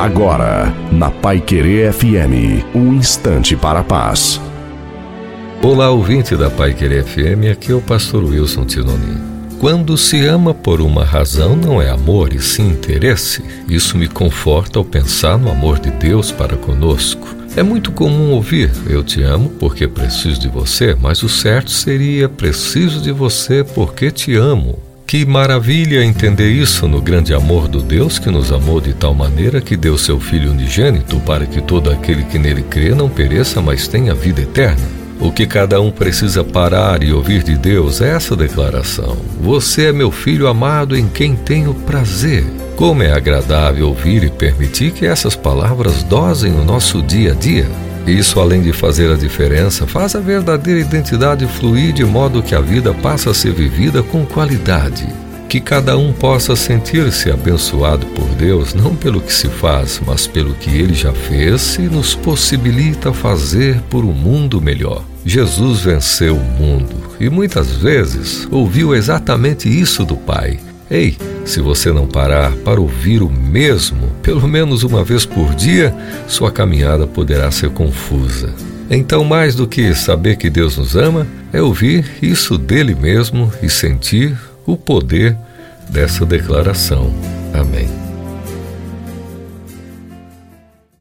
Agora, na Pai Querer FM, um instante para a paz. Olá, ouvinte da Pai Querer FM, aqui é o pastor Wilson Tinonim. Quando se ama por uma razão, não é amor e sim interesse. Isso me conforta ao pensar no amor de Deus para conosco. É muito comum ouvir: Eu te amo porque preciso de você, mas o certo seria: Preciso de você porque te amo. Que maravilha entender isso no grande amor do Deus que nos amou de tal maneira que deu seu Filho unigênito para que todo aquele que nele crê não pereça, mas tenha vida eterna. O que cada um precisa parar e ouvir de Deus é essa declaração: Você é meu filho amado em quem tenho prazer. Como é agradável ouvir e permitir que essas palavras dosem o nosso dia a dia. Isso, além de fazer a diferença, faz a verdadeira identidade fluir de modo que a vida passa a ser vivida com qualidade. Que cada um possa sentir-se abençoado por Deus, não pelo que se faz, mas pelo que ele já fez e nos possibilita fazer por um mundo melhor. Jesus venceu o mundo e muitas vezes ouviu exatamente isso do Pai. Ei, se você não parar para ouvir o mesmo, pelo menos uma vez por dia, sua caminhada poderá ser confusa. Então, mais do que saber que Deus nos ama, é ouvir isso dele mesmo e sentir o poder dessa declaração. Amém.